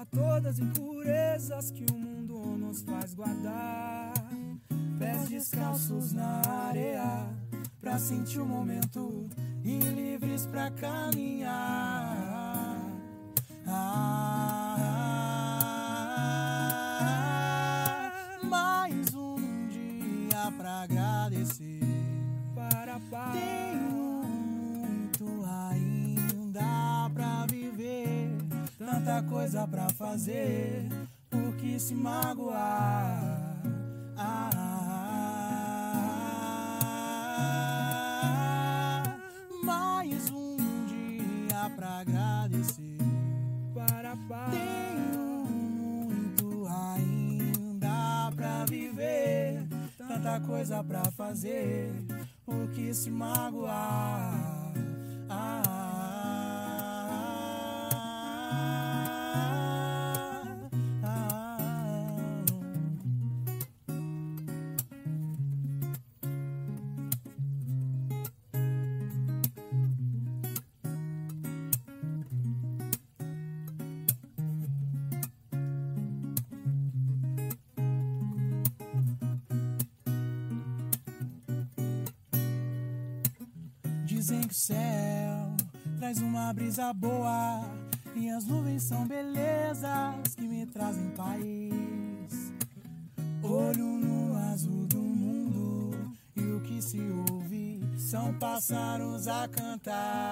Lava todas as impurezas que o mundo nos faz guardar. Pés descalços na areia, pra sentir o momento e livres pra caminhar. Fazer, por que se magoar? Ah, mais um dia pra agradecer. Para, para. Tenho muito ainda pra viver, tanta coisa pra fazer, por que se magoar? Dizem que o céu traz uma brisa boa e as nuvens são belezas que me trazem paz. Olho no azul do mundo e o que se ouve são pássaros a cantar.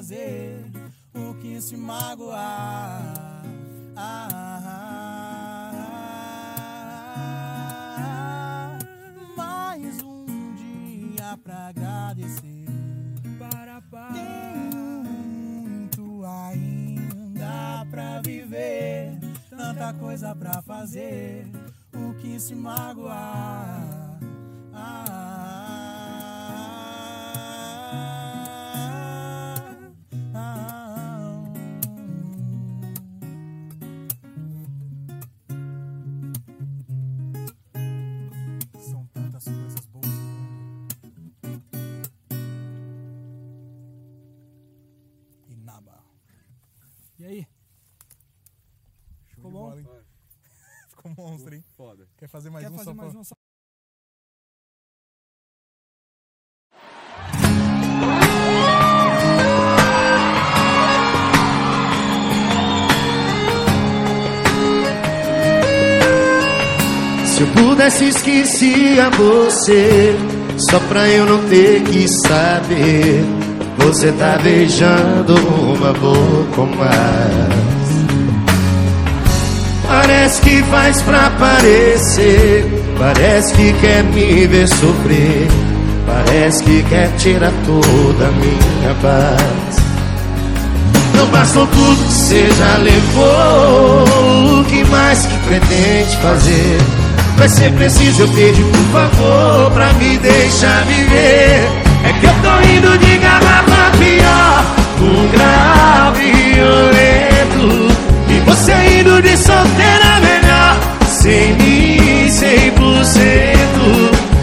Fazer, o que se magoar. Ah, mais um dia pra agradecer. Para, para. Tenho muito ainda pra viver, tanta coisa pra fazer, o que se magoar. Ah, Quer fazer mais Quer um fazer só mais pra... um só? Se eu pudesse esquecer você. Só pra eu não ter que saber. Você tá beijando uma boca mais Parece que faz pra parecer Parece que quer me ver sofrer Parece que quer tirar toda a minha paz não bastou tudo que você já levou. O que mais que pretende fazer? Vai ser preciso eu pedir por favor pra me deixar viver. É que eu tô indo de garrafa pior, um grau violento. E você indo de solteira melhor, sem mim, 100%.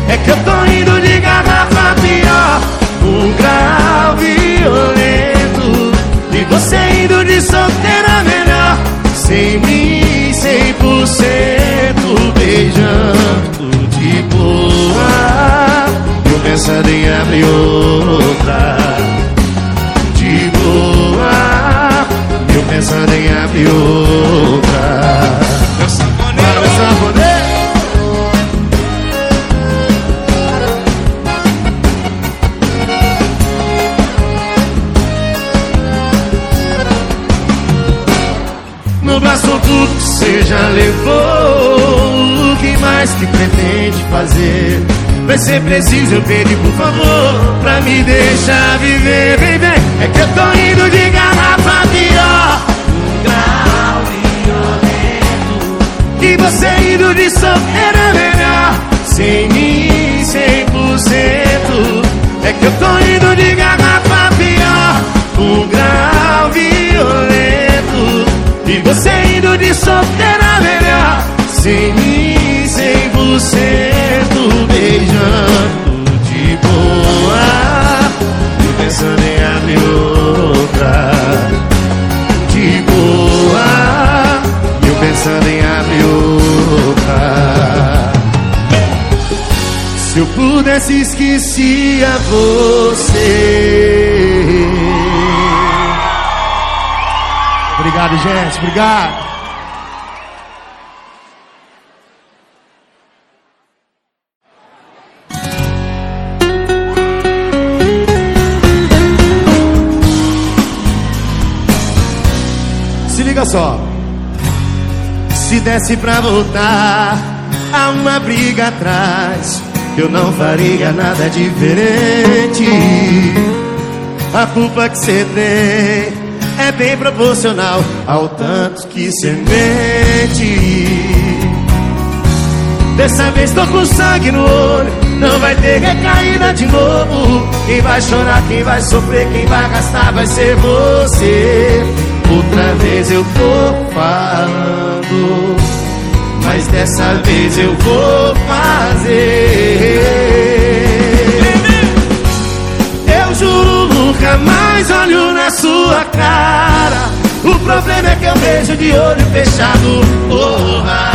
É que eu tô indo de garrafa pior, um grau violento. E você indo de solteira melhor. Sem mim, 100% Beijando de boa. Eu pensando em abrir outra. De boa. Eu pensando em abrir outra Não bastou tudo que já levou. O que mais que pretende fazer? Vai ser preciso eu pedir por favor pra me deixar viver, vem, vem. É que eu tô indo de garrafa pior, um grau violento. E você indo de solteira melhor, sem mim, 100%. É que eu tô indo de garrafa pior, um grau violento. solteira melhor. Sem mim, sem você, tu beijando de boa. E pensando em abrir outra. De boa. E eu pensando em abrir outra. Se eu pudesse, esquecia você. Obrigado, gente. Obrigado. Se liga só. Se desse pra voltar a uma briga atrás, eu não faria nada diferente. A culpa que você tem é bem proporcional ao tanto que você mente. Dessa vez tô com sangue no olho, não vai ter recaída de novo. Quem vai chorar, quem vai sofrer, quem vai gastar vai ser você. Outra vez eu tô falando, mas dessa vez eu vou fazer. Eu juro nunca mais olho na sua cara. O problema é que eu vejo de olho fechado. Porra.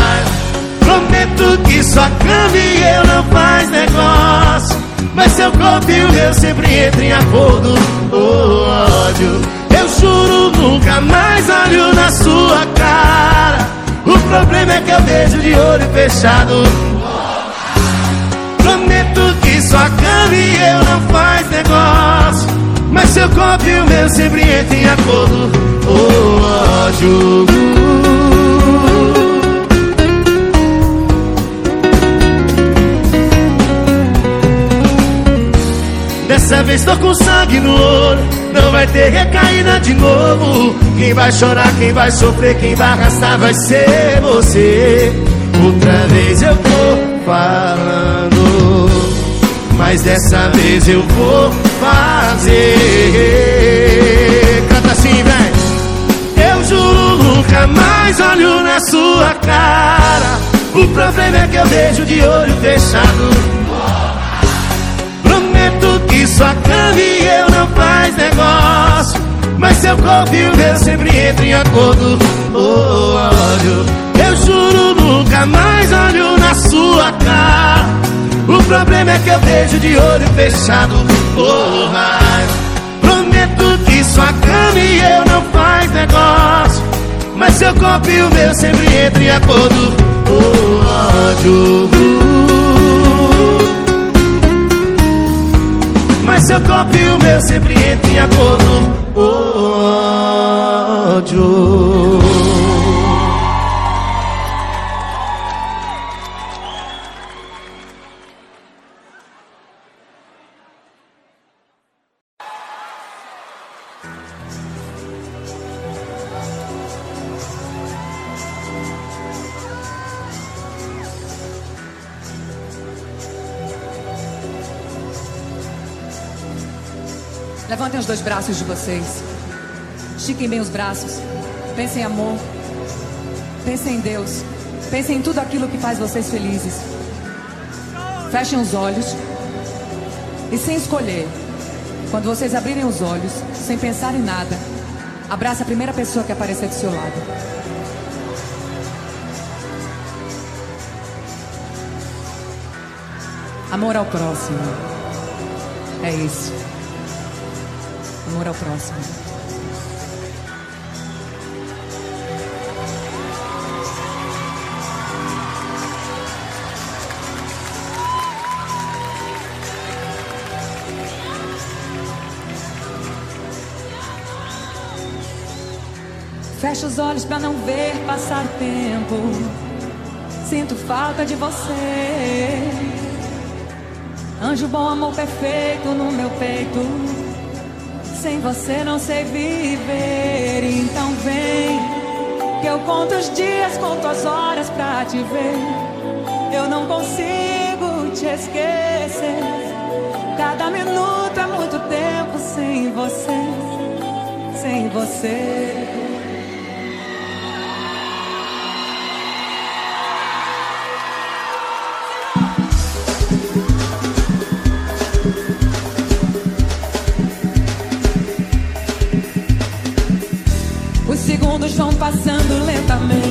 Prometo que sua cama e eu não faz negócio. Mas seu corpo e o meu sempre entram em acordo. Oh, ódio. Eu juro nunca mais olho na sua cara. O problema é que eu vejo de olho fechado. Prometo que sua cama e eu não faz negócio. Mas seu corpo e o meu sempre entram em acordo Oh, ódio Dessa vez tô com sangue no olho Não vai ter recaída de novo Quem vai chorar, quem vai sofrer Quem vai arrastar vai ser você Outra vez eu tô falando mas dessa vez eu vou fazer. Canta assim, vem. Eu juro nunca mais olho na sua cara. O problema é que eu vejo de olho fechado. Sua cama e eu não faz negócio. Mas seu corpo e o meu sempre entram em acordo. Oh, olho. Eu juro nunca mais olho na sua cara. O problema é que eu vejo de olho fechado Porra Prometo que sua cama e eu não faz negócio Mas seu corpo e o meu sempre entram em acordo oh, ódio Mas seu corpo e o meu sempre entram em acordo. Ódio Levantem os dois braços de vocês. Estiquem bem os braços. Pensem em amor. Pensem em Deus. Pensem em tudo aquilo que faz vocês felizes. Fechem os olhos. E sem escolher, quando vocês abrirem os olhos, sem pensar em nada, abraça a primeira pessoa que aparecer do seu lado. Amor ao próximo. É isso. Amor ao próximo. Fecha os olhos para não ver passar tempo. Sinto falta de você. Anjo bom, amor perfeito no meu peito. Sem você não sei viver, então vem. Que eu conto os dias, conto as horas pra te ver. Eu não consigo te esquecer. Cada minuto é muito tempo sem você, sem você. passando lentamente.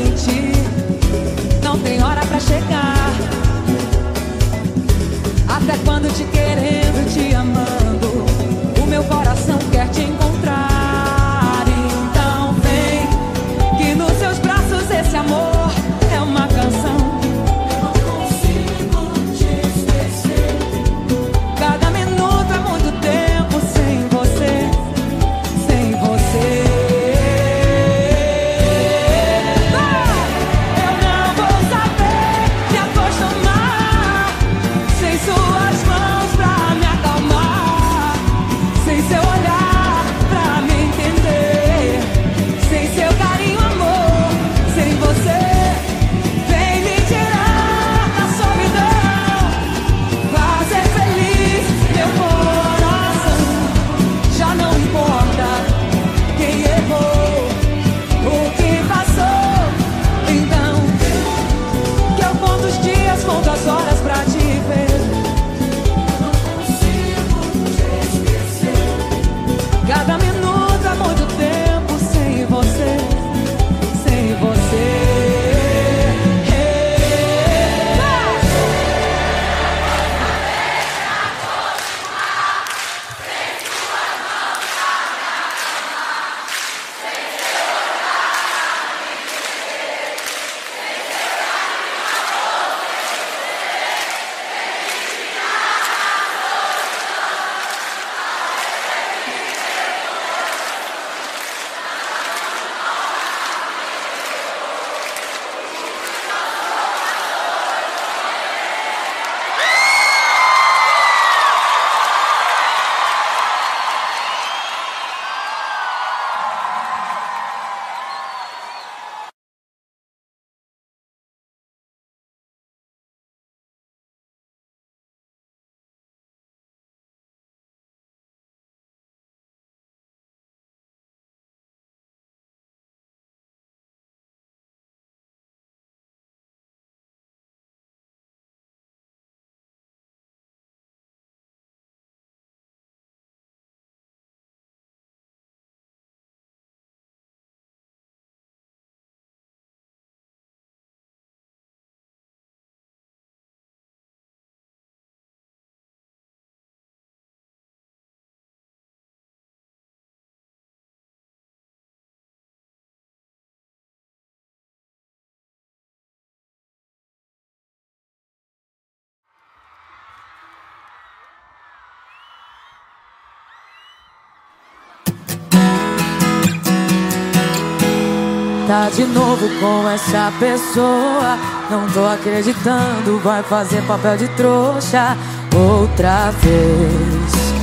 tá de novo com essa pessoa. Não tô acreditando, vai fazer papel de trouxa outra vez.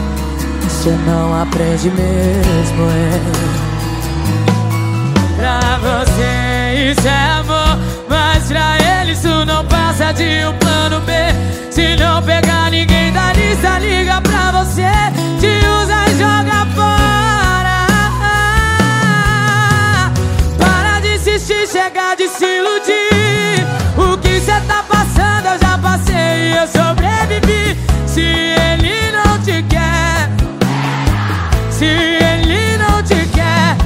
Você não aprende mesmo, é. Pra você isso é amor, mas pra ele isso não passa de um plano B. Se não pegar ninguém da lista, liga pra você, te usa e joga fora. se iludir. O que cê tá passando eu já passei e eu sobrevivi. Se ele não te quer Se ele não te quer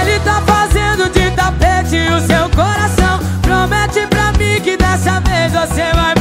Ele tá fazendo de tapete o seu coração. Promete pra mim que dessa vez você vai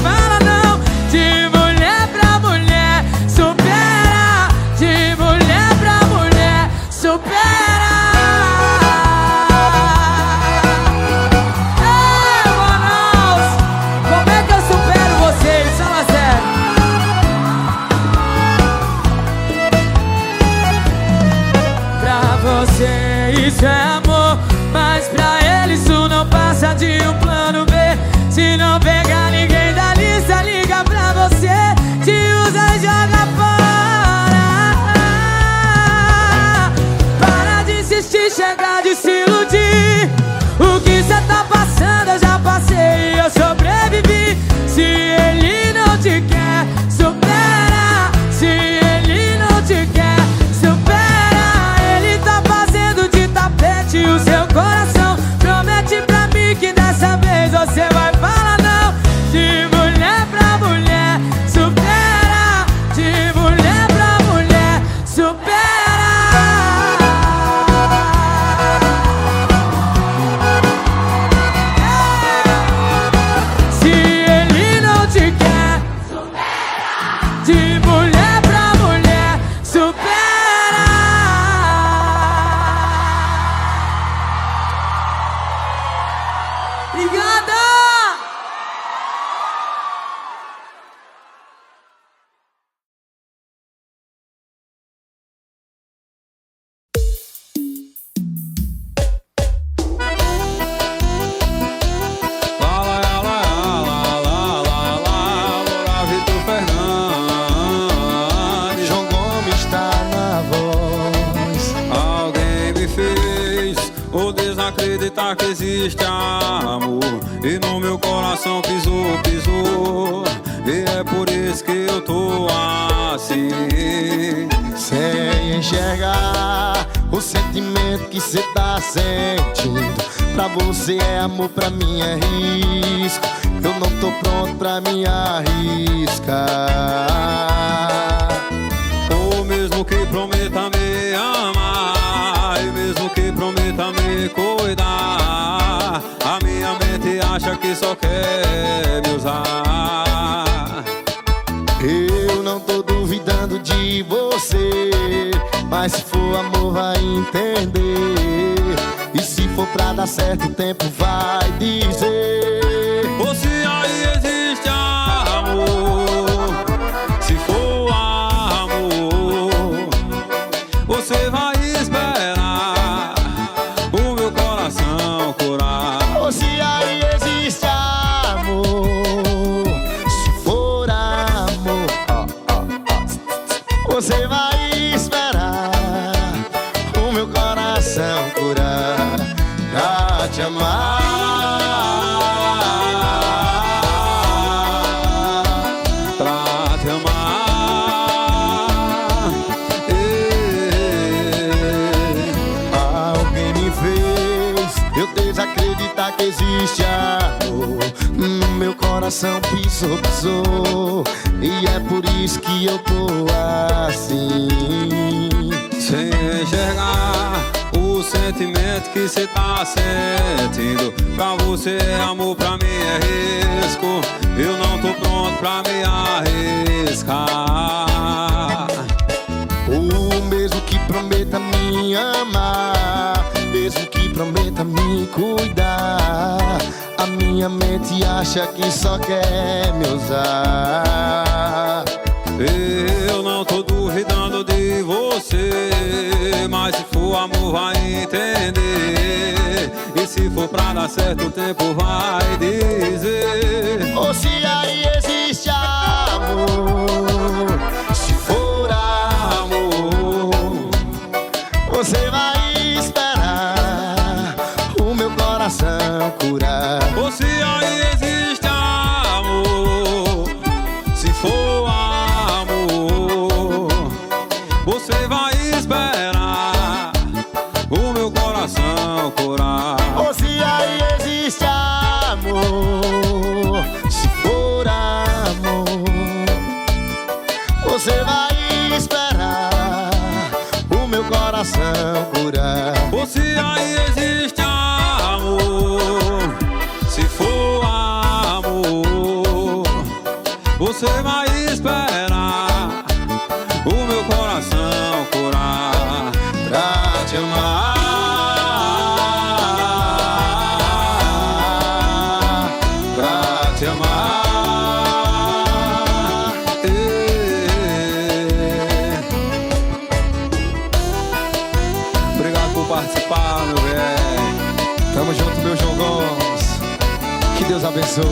Deus abençoe.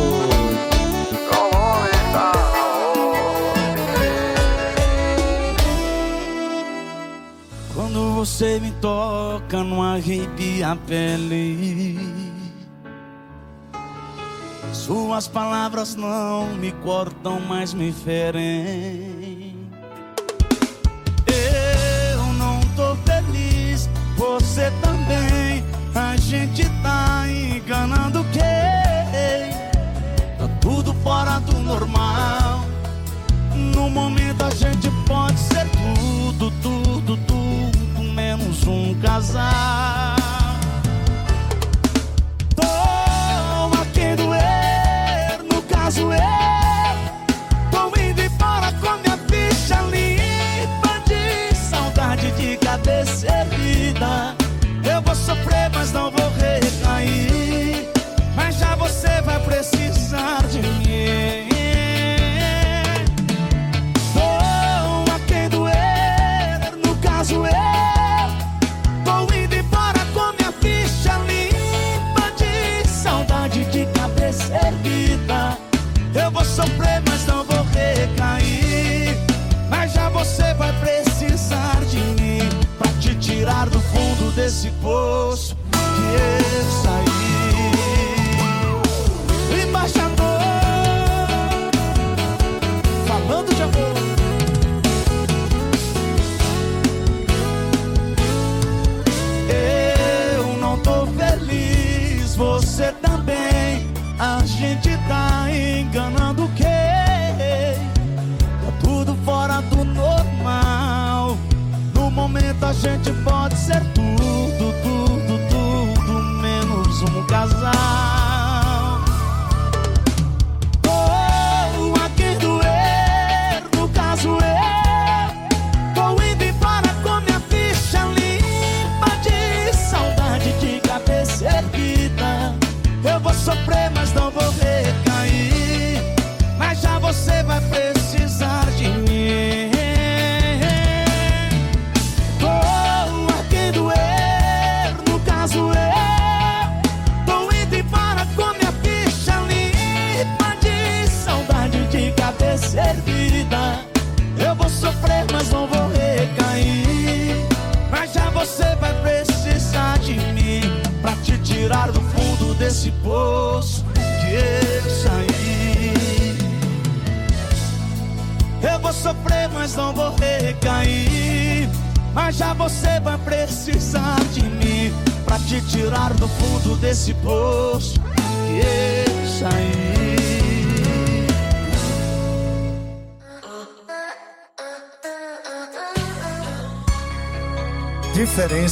Quando você me toca, não arrepia a pele. Suas palavras não me cortam, mas me ferem. Eu não tô feliz, você também. A gente tá em casar.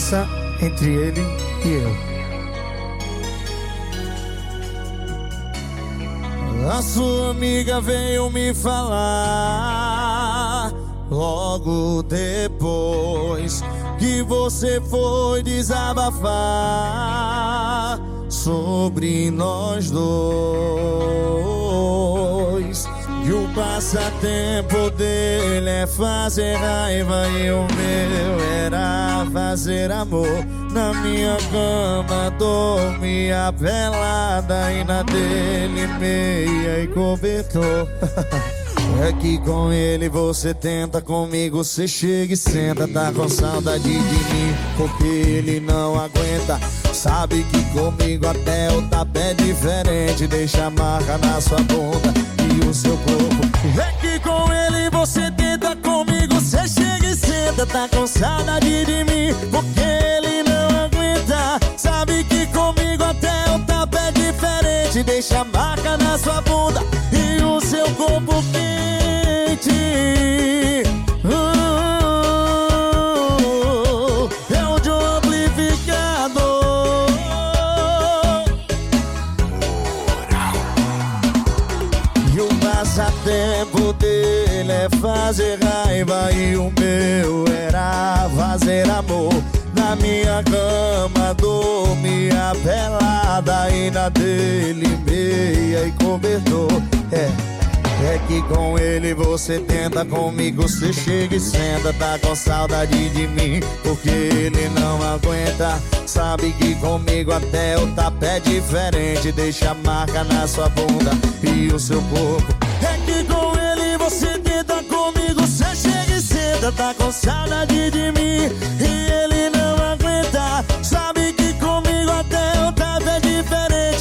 Diferença entre ele e eu. A sua amiga veio me falar logo depois que você foi desabafar sobre nós dois. Passatempo dele é fazer raiva e o meu era fazer amor. Na minha cama dormia pelada e na dele meia e cobertor. É que com ele você tenta, comigo você chega e senta. Tá com saudade de mim, porque ele não aguenta. Sabe que comigo até o tapé é diferente. Deixa a marca na sua bunda o seu corpo. É que com ele você tenta, comigo você chega e senta. Tá com saudade de mim, porque ele não aguenta. Sabe que comigo até o tapé é diferente. Deixa a marca na sua bunda e o seu corpo quente. Na minha cama dormia pelada e na dele meia e cobertor. É. É que com ele você tenta, comigo você chega e senta. Tá com saudade de mim, porque ele não aguenta. Sabe que comigo até o tapé é diferente. Deixa marca na sua bunda e o seu corpo. É que com ele você tenta, comigo você chega e senta. Tá com saudade de mim e ele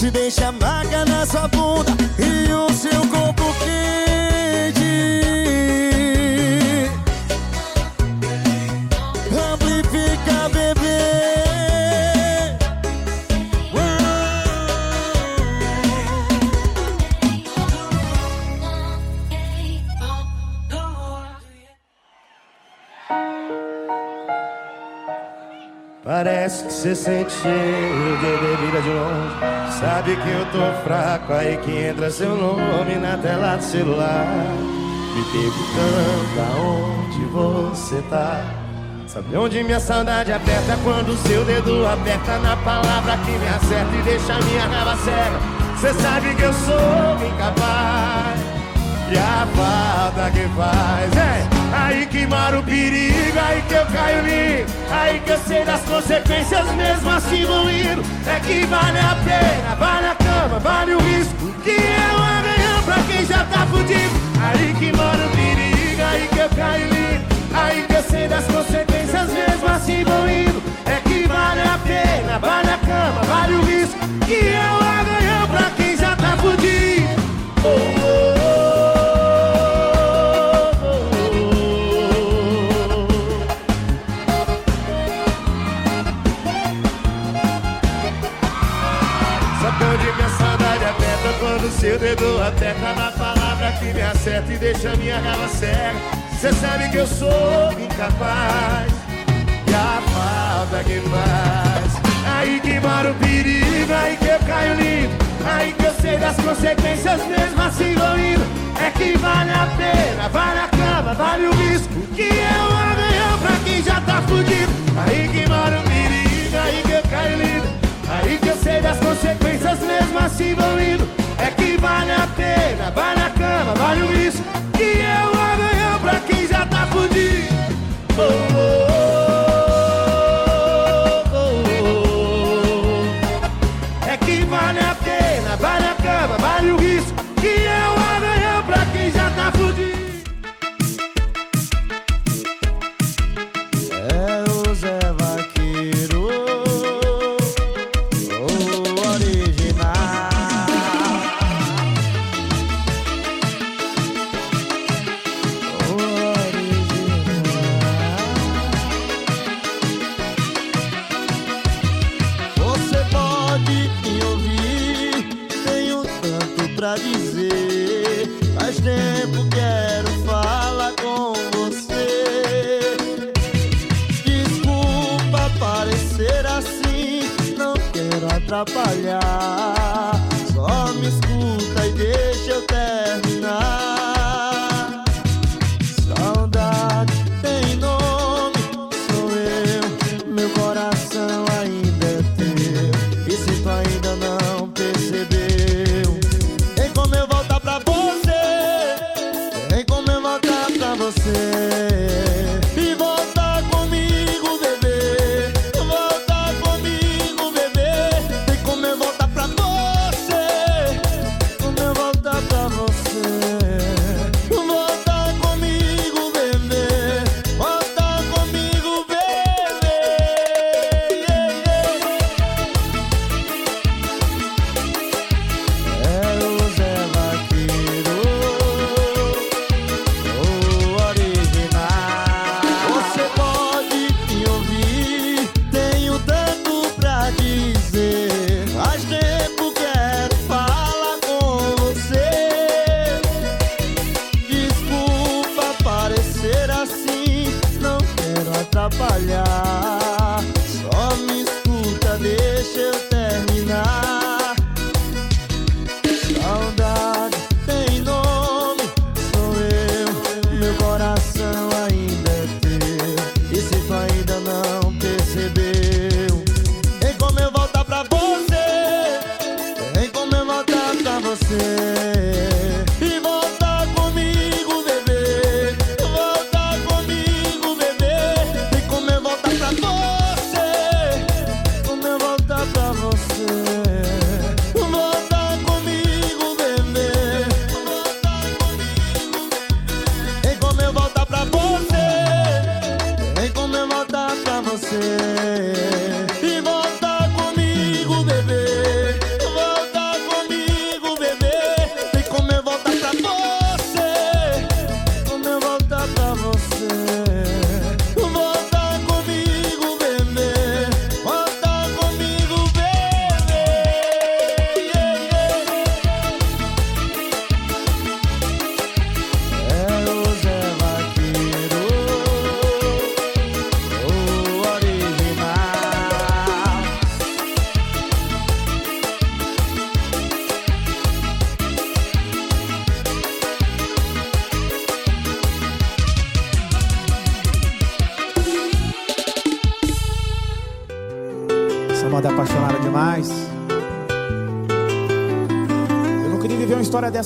diferente. Deixa a marca na sua bunda e o seu corpo Parece que você sente cheiro de bebida de longe. Sabe que eu tô fraco, aí que entra seu nome na tela do celular. Me perguntando aonde você tá. Sabe onde minha saudade aperta? Quando seu dedo aperta na palavra que me acerta e deixa minha raiva cega. Cê sabe que eu sou incapaz. E a falta que faz é Aí que mora o perigo, aí que eu caio lindo Aí que eu sei das consequências mesmo assim vou indo. É que vale a pena, vale a cama, vale o risco Que é um amanhã pra quem já tá fudido. Aí que mora o perigo, aí que eu caio lindo Aí que eu sei das consequências mesmo assim vou indo. É que vale a pena, vale a cama, Meu e deixa minha raiva cega. Cê sabe que eu sou incapaz e a falta que faz. Aí que mora o perigo, aí que eu caio lindo. Aí que eu sei das consequências mesmo assim vou indo É que vale a pena, vale a cama, vale o risco Que eu amanhã pra quem já tá fudido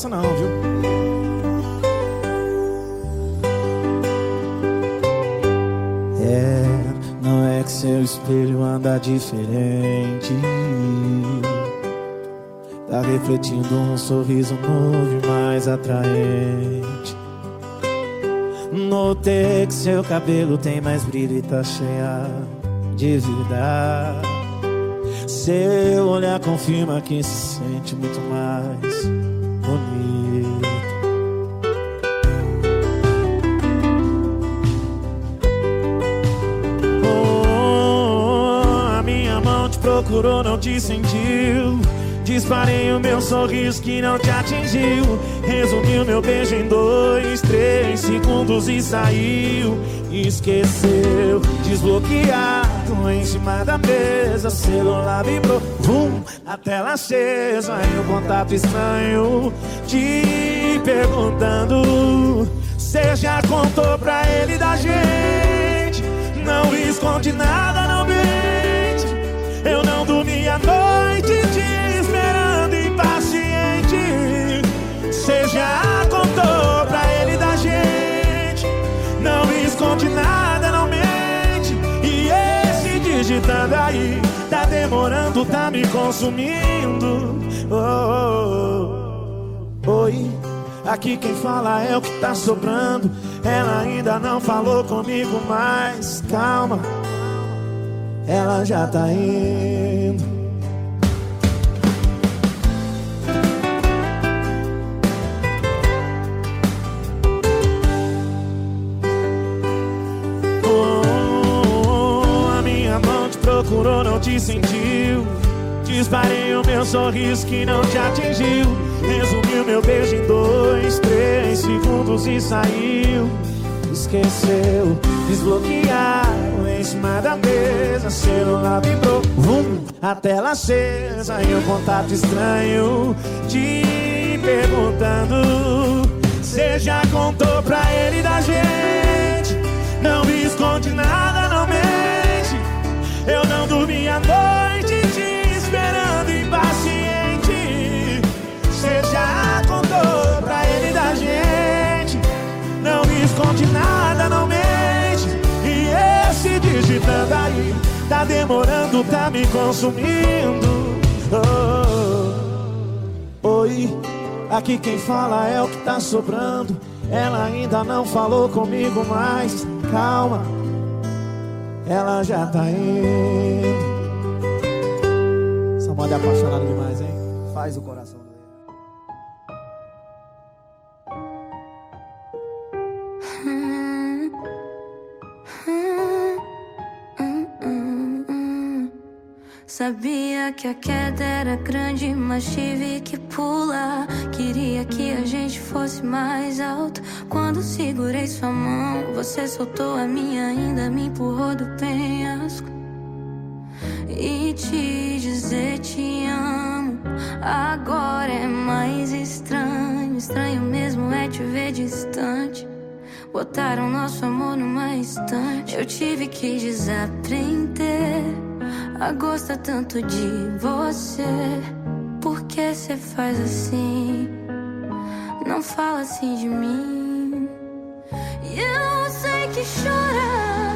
dessa não, viu? É, não é que seu espelho anda diferente. Tá refletindo um sorriso novo e mais atraente. Notei que seu cabelo tem mais brilho e tá cheia de vida. Seu olhar confirma que se sente muito mais Procurou, não te sentiu. Disparei o meu sorriso que não te atingiu. Resumi o meu beijo em dois, três segundos e saiu. Esqueceu, desbloqueado em cima da mesa. Celular vibrou, vum, a tela acesa. E um contato estranho te perguntando. Você já contou pra ele da gente? Não esconde nada, esse digitando aí tá demorando, tá me consumindo. Oh, oh, oh. Oi. Aqui quem fala é o que tá sobrando. Ela ainda não falou comigo, mas calma, ela já tá indo. Procurou, não te sentiu. Disparei o meu sorriso que não te atingiu. Resumiu meu beijo em dois, três segundos e saiu. Esqueceu, desbloquearam em cima da mesa. Celular vibrou, vum, a tela acesa. E um contato estranho te perguntando. Você já contou pra ele da gente? Não me esconde nada. Eu não dormi a noite te esperando impaciente. Você já contou pra ele da gente? Não me esconde nada, não mente. E esse digitando aí tá demorando, tá me consumindo. Oh, oi, aqui quem fala é o que tá sobrando. Ela ainda não falou comigo, mas calma, ela já tá indo. Essa moda é apaixonada demais, hein? Faz o coração Sabia que a queda era grande, mas tive que pular. Queria que a gente fosse mais alto. Quando segurei sua mão, você soltou a minha, ainda me empurrou do penhasco. E te dizer te amo agora é mais estranho. Estranho mesmo é te ver distante. Botaram nosso amor numa estante. Eu tive que desaprender a gostar tanto de você. Por que você faz assim? Não fala assim de mim. Eu sei que chora.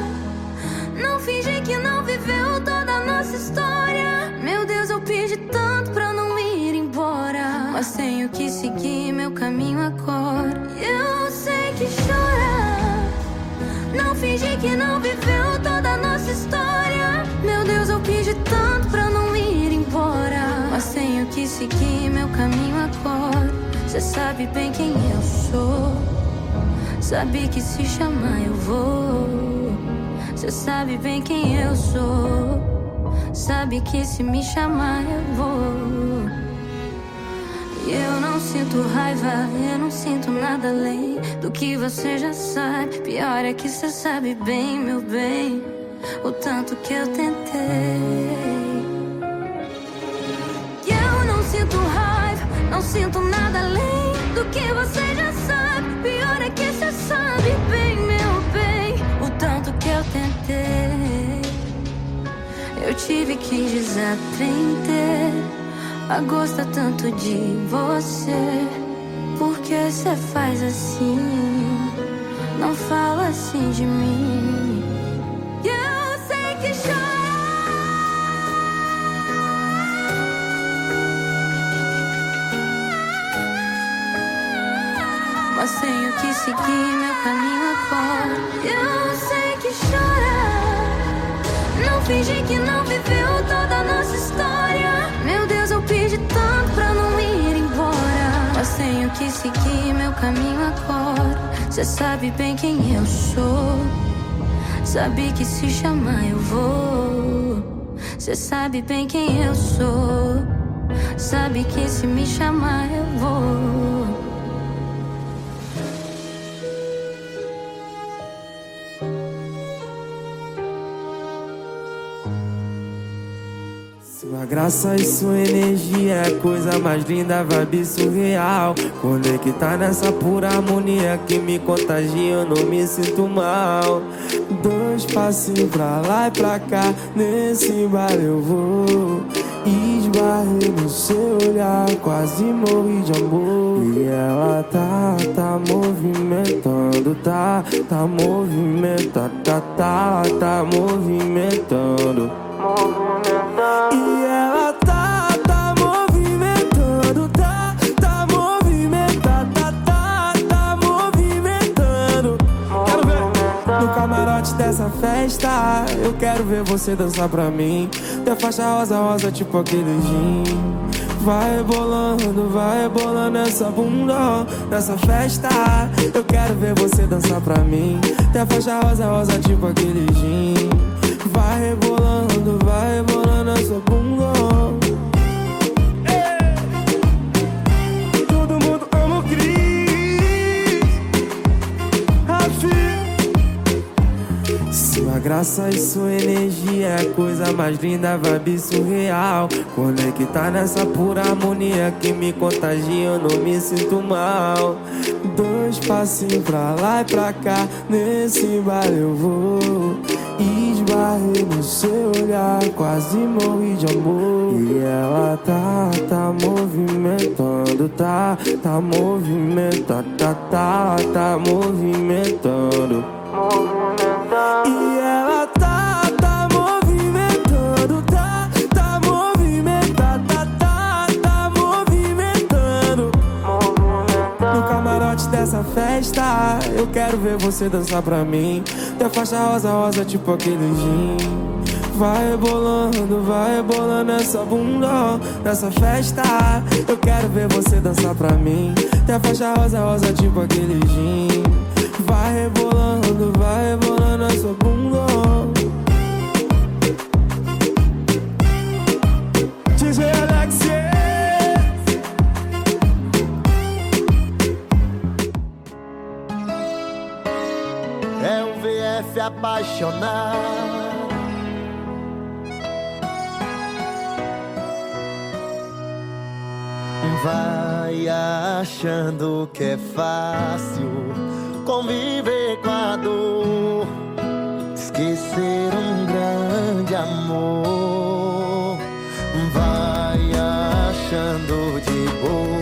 Não finge que não viveu toda a nossa história. Meu Deus, eu pedi tanto pra não ir embora. Mas tenho que seguir meu caminho agora. Que não viveu toda a nossa história. Meu Deus, eu pedi tanto pra não ir embora. Mas tenho que seguir meu caminho agora. Cê sabe bem quem eu sou. Sabe que se chamar eu vou. Cê sabe bem quem eu sou. Sabe que se me chamar eu vou. Eu não sinto raiva, eu não sinto nada além do que você já sabe. Pior é que você sabe bem, meu bem, o tanto que eu tentei. Eu não sinto raiva, não sinto nada além do que você já sabe. Pior é que você sabe bem, meu bem, o tanto que eu tentei. Eu tive que desaprender a gostar tanto de você. Por que você faz assim? Não fala assim de mim. Eu sei que chora. Mas tenho que seguir meu caminho agora. Eu sei que chora. Não finge que não viveu toda a nossa história. Pedi tanto pra não ir embora. Mas tenho que seguir meu caminho agora. Cê sabe bem quem eu sou. Sabe que se chamar eu vou. Cê sabe bem quem eu sou. Sabe que se me chamar eu vou. Sua graça e sua energia é a coisa mais linda, vibe surreal. Conectar nessa pura harmonia que me contagia, eu não me sinto mal. Dois passinhos pra lá e pra cá, nesse bar eu vou. Esbarrei no seu olhar, quase morri de amor. E ela tá, tá movimentando, tá, tá movimentando, tá, tá, tá movimentando. Dessa festa. Eu quero ver você dançar pra mim. Ter faixa rosa, rosa, tipo aquele gin. Vai bolando, vai bolando essa bunda nessa festa. Eu quero ver você dançar pra mim. Ter faixa rosa, rosa, tipo aquele gin. Vai rebolando, vai rebolando essa bunda. Todo mundo ama Cris. Rafi. Sua graça e sua energia é a coisa mais linda, vibe surreal. Conectar nessa pura harmonia que me contagia, eu não me sinto mal. Dois passinhos pra lá e pra cá, nesse bar eu vou. Esbarrei no seu olhar, quase morri de amor. E ela tá, tá movimentando, tá, tá movimentando, tá, tá, tá movimentando. E ela eu quero ver você dançar pra mim. Ter faixa rosa, rosa, tipo aquele gin. Vai rebolando, vai rebolando essa bunda nessa festa. Eu quero ver você dançar pra mim. Ter faixa rosa, rosa, tipo aquele gin. Vai rebolando, vai rebolando essa bunda. VF apaixonado. Vai achando que é fácil conviver com a dor, esquecer um grande amor. Vai achando de boa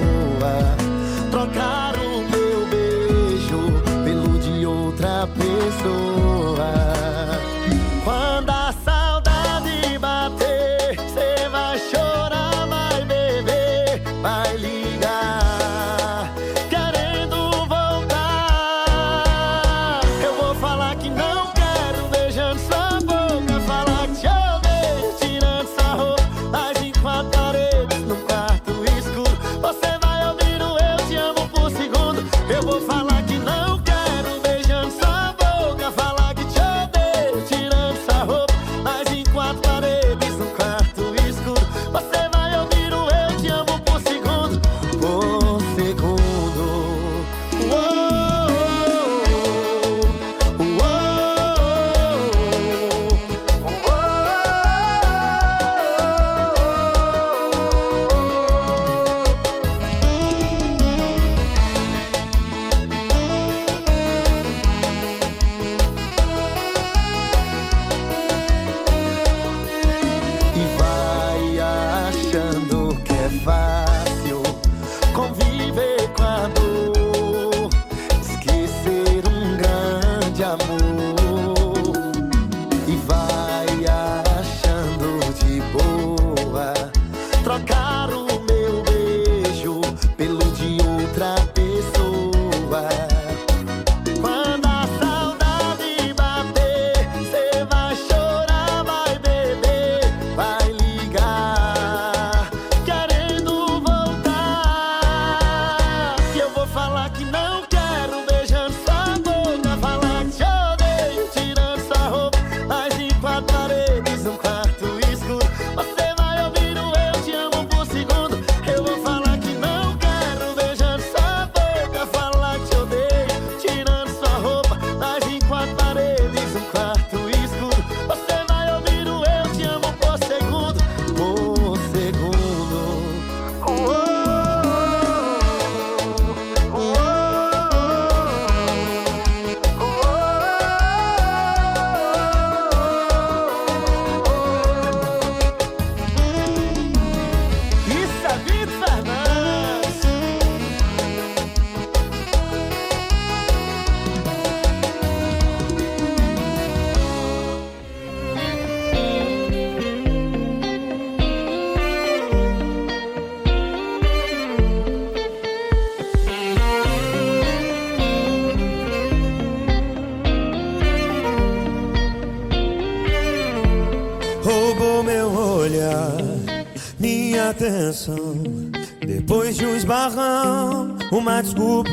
uma desculpa,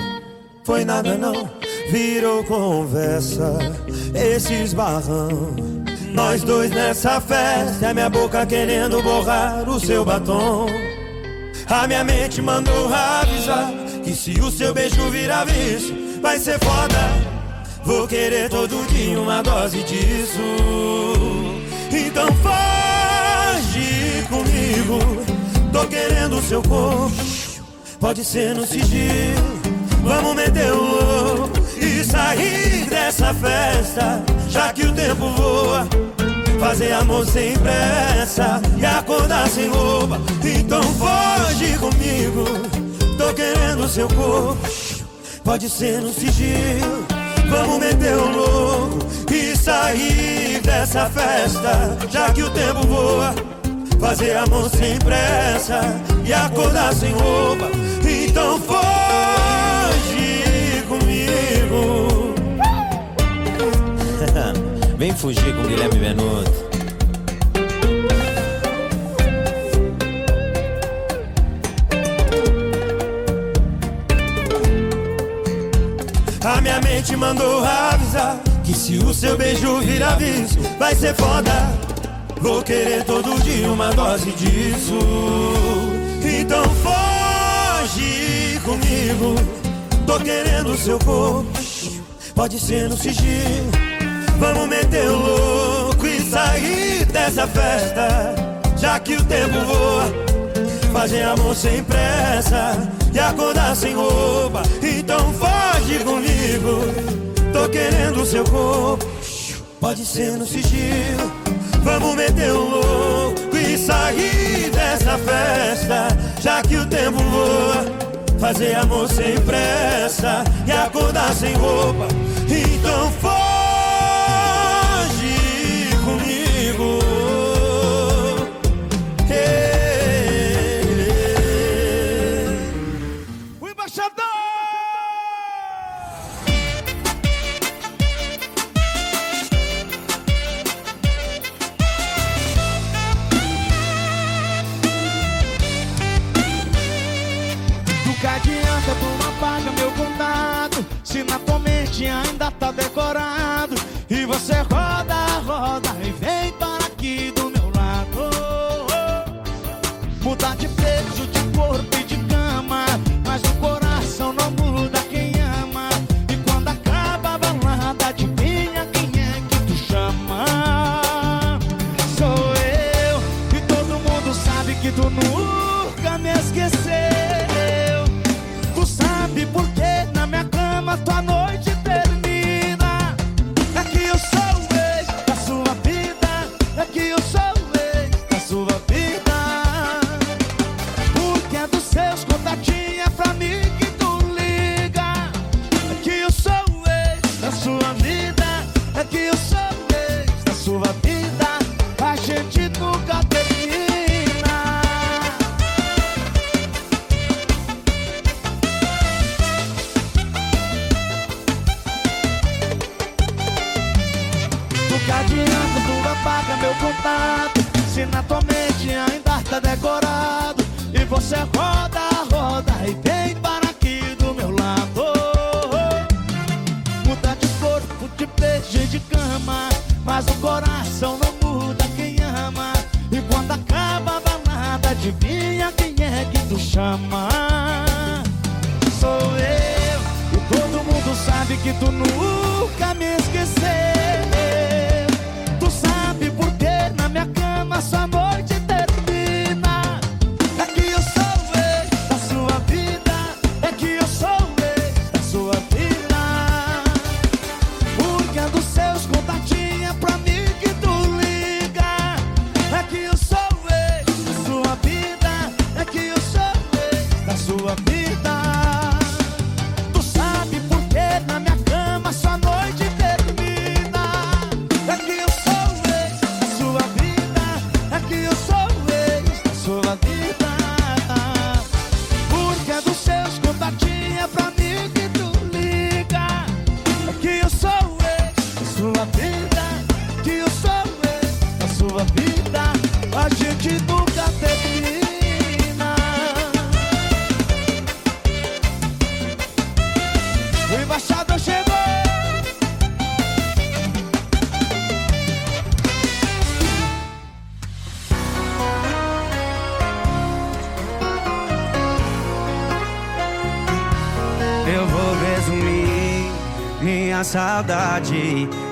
foi nada não. Virou conversa, esse esbarrão. Nós dois nessa festa, a minha boca querendo borrar o seu batom. A minha mente mandou avisar que se o seu beijo virar vício, vai ser foda. Vou querer todo dia uma dose disso. Então foge comigo. Tô querendo o seu corpo. Pode ser no sigilo. Vamos meter o louco e sair dessa festa. Já que o tempo voa. Fazer amor sem pressa e acordar sem roupa. Então foge comigo. Tô querendo seu corpo. Pode ser no sigilo. Vamos meter o louco e sair dessa festa, já que o tempo voa. Fazer amor sem pressa e acordar sem roupa. Então foge comigo. Vem fugir com Guilherme Benuto. A minha mente mandou avisar que se o seu beijo virar vício, vai ser foda. Vou querer todo dia uma dose disso. Então foge comigo. Tô querendo seu corpo. Pode ser no sigilo. Vamos meter o louco e sair dessa festa. Já que o tempo voa. Fazer amor sem pressa e acordar sem roupa. Então foge comigo. Tô querendo seu corpo. Pode ser no sigilo. Vamos meter o louco e sair dessa festa. Já que o tempo voa. Fazer amor sem pressa e acordar sem roupa. Então foge ainda tá decorado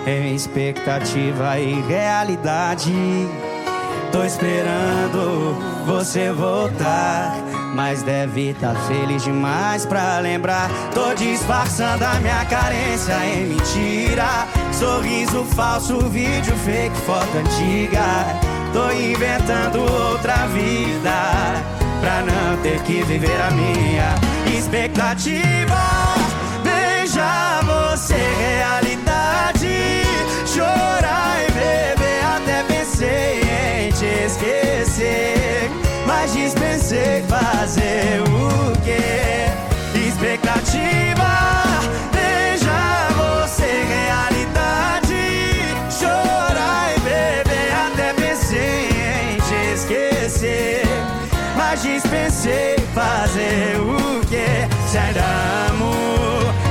em expectativa e realidade. Tô esperando você voltar. Mas deve tá feliz demais pra lembrar. Tô disfarçando a minha carência em mentira. Sorriso falso, vídeo fake, foto antiga. Tô inventando outra vida pra não ter que viver a minha expectativa. Dispensei fazer o quê? Se ainda amo,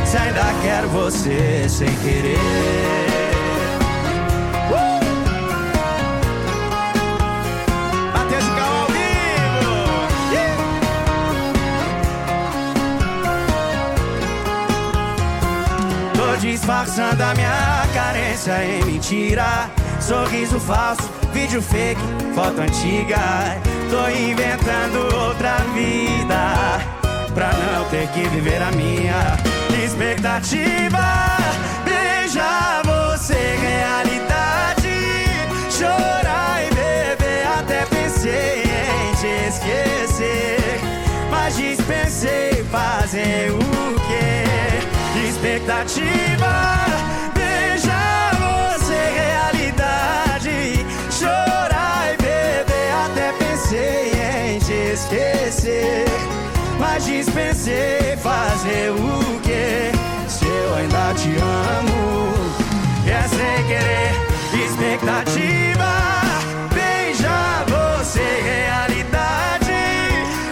se ainda quero você sem querer. Tô disfarçando a minha carência em mentira. Sorriso falso, vídeo fake, foto antiga. Tô inventando outra vida pra não ter que viver a minha expectativa. Beija você, realidade. Chorar e beber, até pensei em te esquecer. Mas dispensei fazer o quê? Expectativa. Esquecer. Mas dispensei fazer o quê? Se eu ainda te amo, é sem querer. Expectativa, beija você, realidade.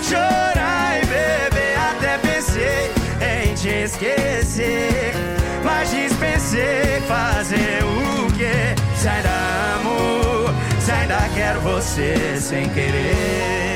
Chorar e beber, até pensei em te esquecer. Mas dispensei fazer o quê? Se ainda amo, se ainda quero você sem querer.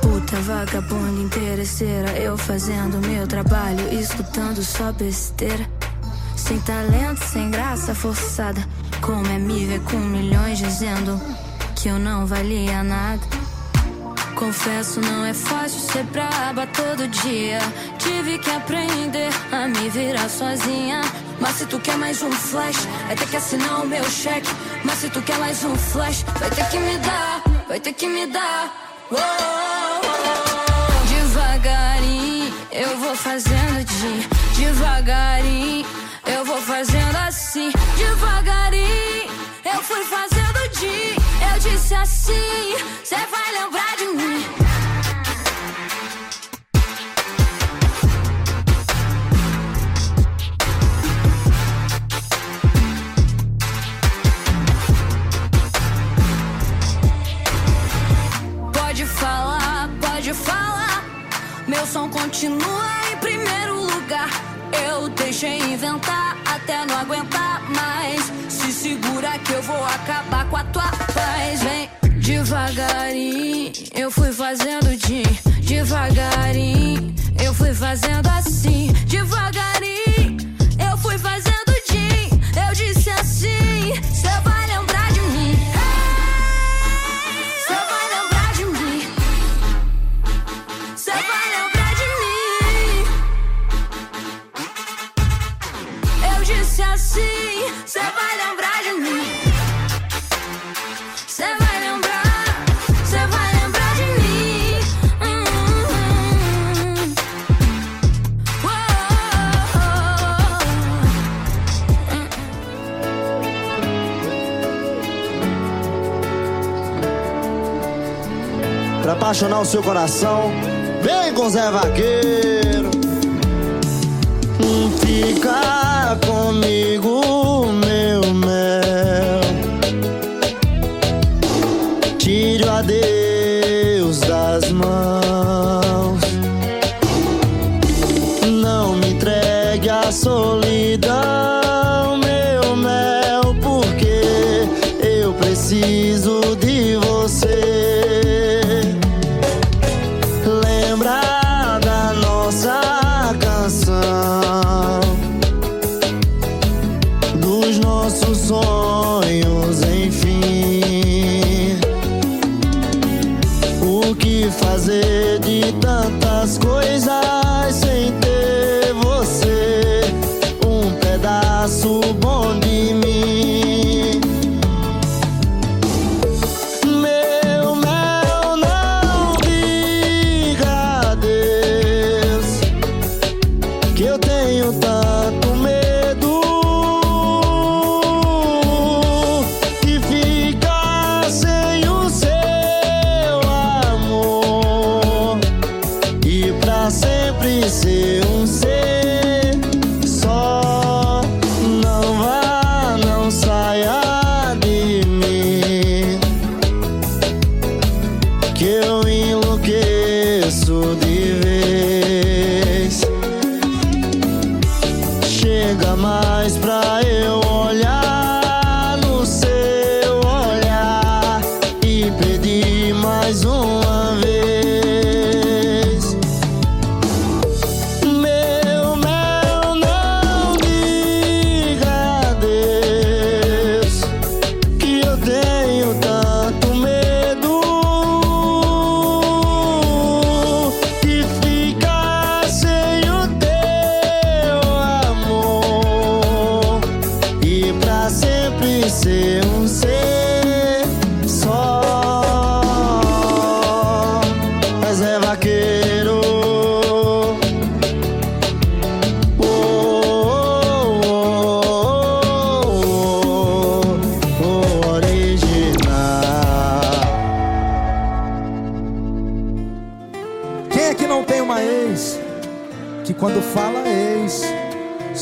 Puta vagabunda interesseira, eu fazendo meu trabalho, escutando só besteira. Sem talento, sem graça forçada. Como é me ver com milhões dizendo que eu não valia nada. Confesso, não é fácil ser braba todo dia. Tive que aprender a me virar sozinha. Mas se tu quer mais um flash, vai ter que assinar o meu cheque. Mas se tu quer mais um flash, vai ter que me dar, vai ter que me dar. Oh, oh, oh. Devagarinho, eu vou fazendo de devagarinho. Eu vou fazendo assim, devagarinho. Eu fui fazendo de, eu disse assim. Cê vai lembrar de mim. Som continua em primeiro lugar. Eu deixei inventar até não aguentar mais. Se segura que eu vou acabar com a tua paz. Vem devagarinho, eu fui fazendo de devagarinho. Eu fui fazendo assim, devagarinho. Eu fui fazendo de, eu disse assim. Cê vai apaixonar o seu coração, vem com Zé Vaqueiro. Fica comigo,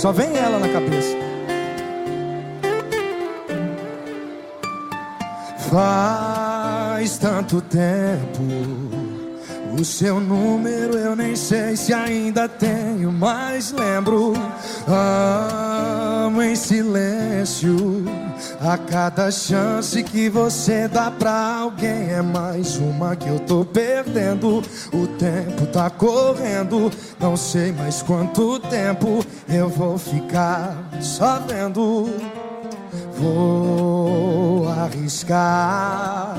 Só vem ela na cabeça. Faz tanto tempo. O seu número eu nem sei se ainda tenho, mas lembro. Amo em silêncio a cada chance que você dá pra alguém é mais uma que eu tô perdendo. O tempo tá correndo, não sei mais quanto tempo eu vou ficar só vendo. Vou arriscar,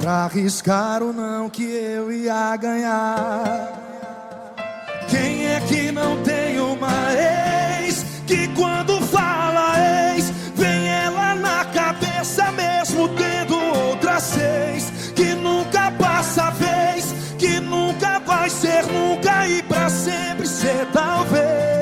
pra arriscar o não que eu ia ganhar. Quem é que não tem uma ex que quando vai ser nunca e para sempre ser talvez.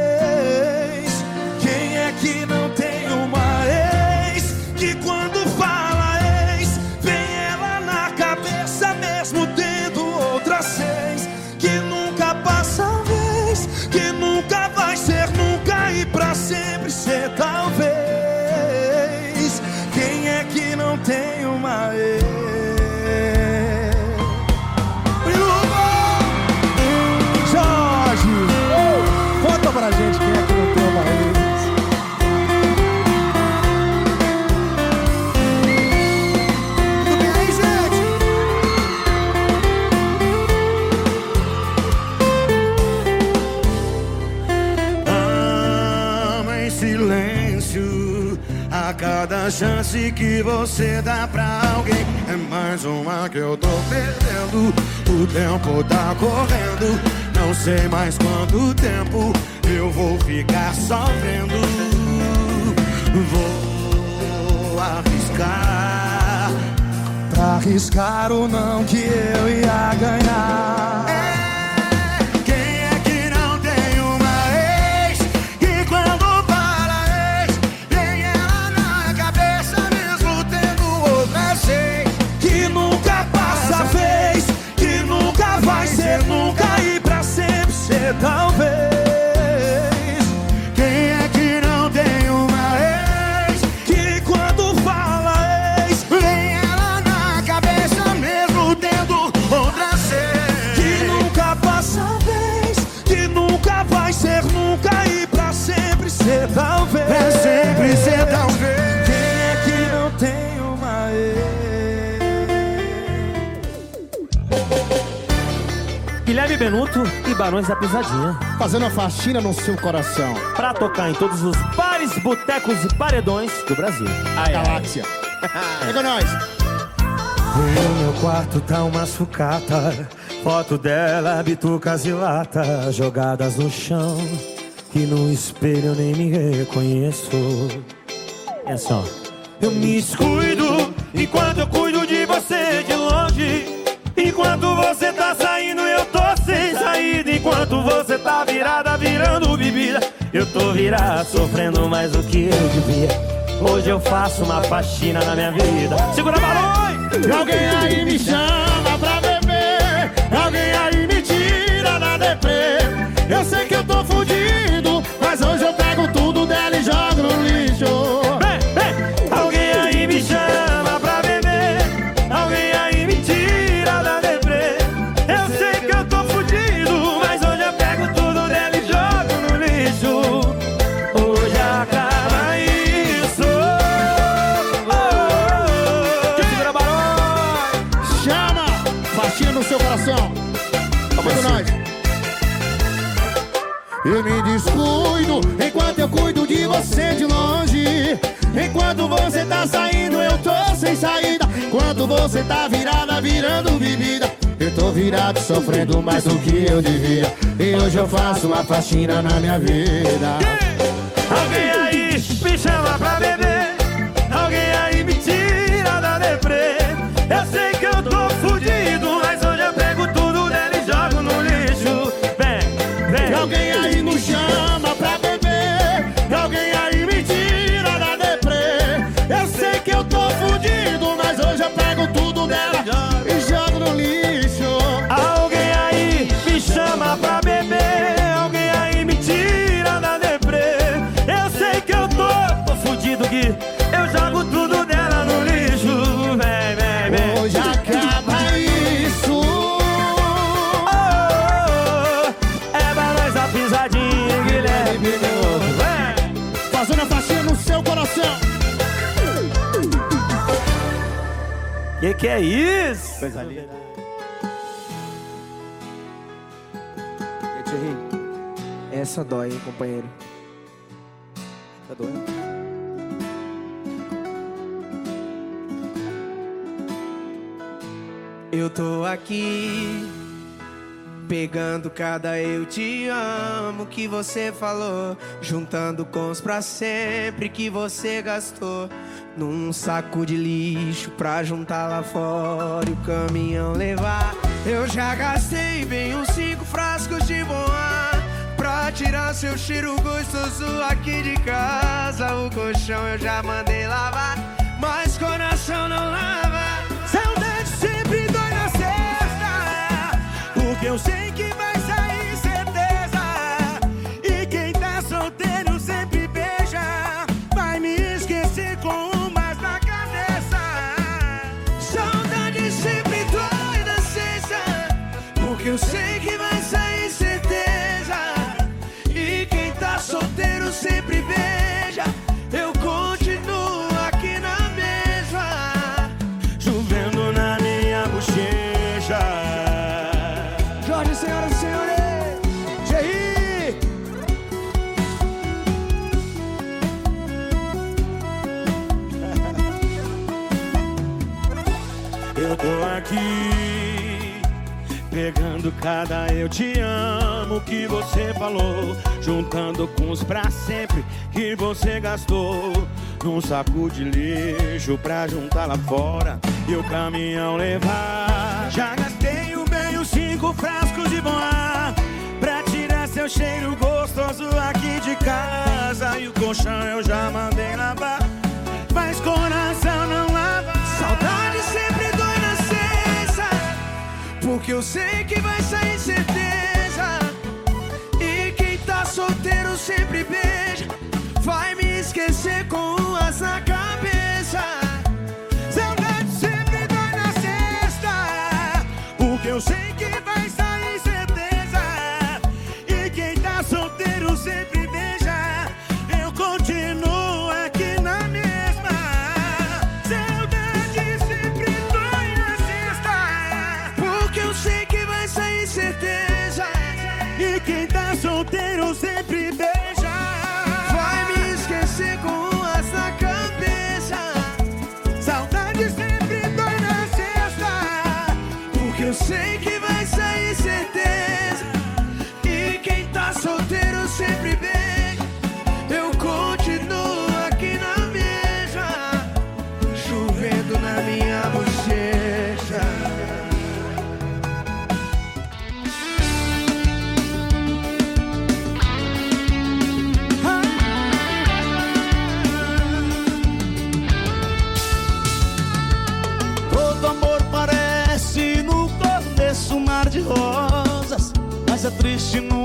chance que você dá pra alguém. É mais uma que eu tô perdendo. O tempo tá correndo. Não sei mais quanto tempo Eu vou ficar sofrendo. Vou arriscar. Pra arriscar o não que eu ia ganhar. metal E Barões da Pisadinha. Fazendo a faxina no seu coração. Pra tocar em todos os bares, botecos e paredões do Brasil. A Galáxia. Vem com nós. No meu quarto tá uma sucata, foto dela, bitucas e lata, jogadas no chão, que no espelho eu nem me reconheço. É só. Eu me descuido enquanto eu cuido de você de longe, enquanto você tá saindo Enquanto você tá virada, virando bebida. Eu tô virado, sofrendo mais do que eu devia. Hoje eu faço uma faxina na minha vida. Segura balões! Alguém aí me chama pra beber. Alguém aí me tira da deprê. Eu sei que eu tô fudido, Eu me descuido enquanto eu cuido de você de longe. Enquanto você tá saindo, eu tô sem saída. Enquanto você tá virada, virando bebida. Eu tô virado, sofrendo mais do que eu devia. E hoje eu faço uma faxina na minha vida. Alguém aí nos chama pra beber. Alguém aí me tira da deprê. Eu sei que eu tô fudido, mas hoje eu pego tudo dela e jogo no lixo. Alguém aí me chama pra beber. Alguém aí me tira da deprê. Eu sei que eu tô, tô fudido que Que é isso? Coisa linda. E essa dói, hein, companheiro? Tá doendo? Eu tô aqui pegando cada eu te amo que você falou, juntando com os pra sempre que você gastou num saco de lixo pra juntar lá fora e o caminhão levar. Eu já gastei bem uns cinco frascos de bom ar pra tirar seu cheiro gostoso aqui de casa. O colchão eu já mandei lavar, mas coração não lava. Saudade sempre dói na cesta, porque eu sei pegando cada eu te amo que você falou, juntando com os pra sempre que você gastou num saco de lixo pra juntar lá fora e o caminhão levar. Já gastei o os cinco frascos de bom ar pra tirar seu cheiro gostoso aqui de casa e o colchão eu já mandei lavar, mas coração porque eu sei que vai sair certeza. E quem tá solteiro sempre beija, vai me esquecer com umas na cabeça. Triste numa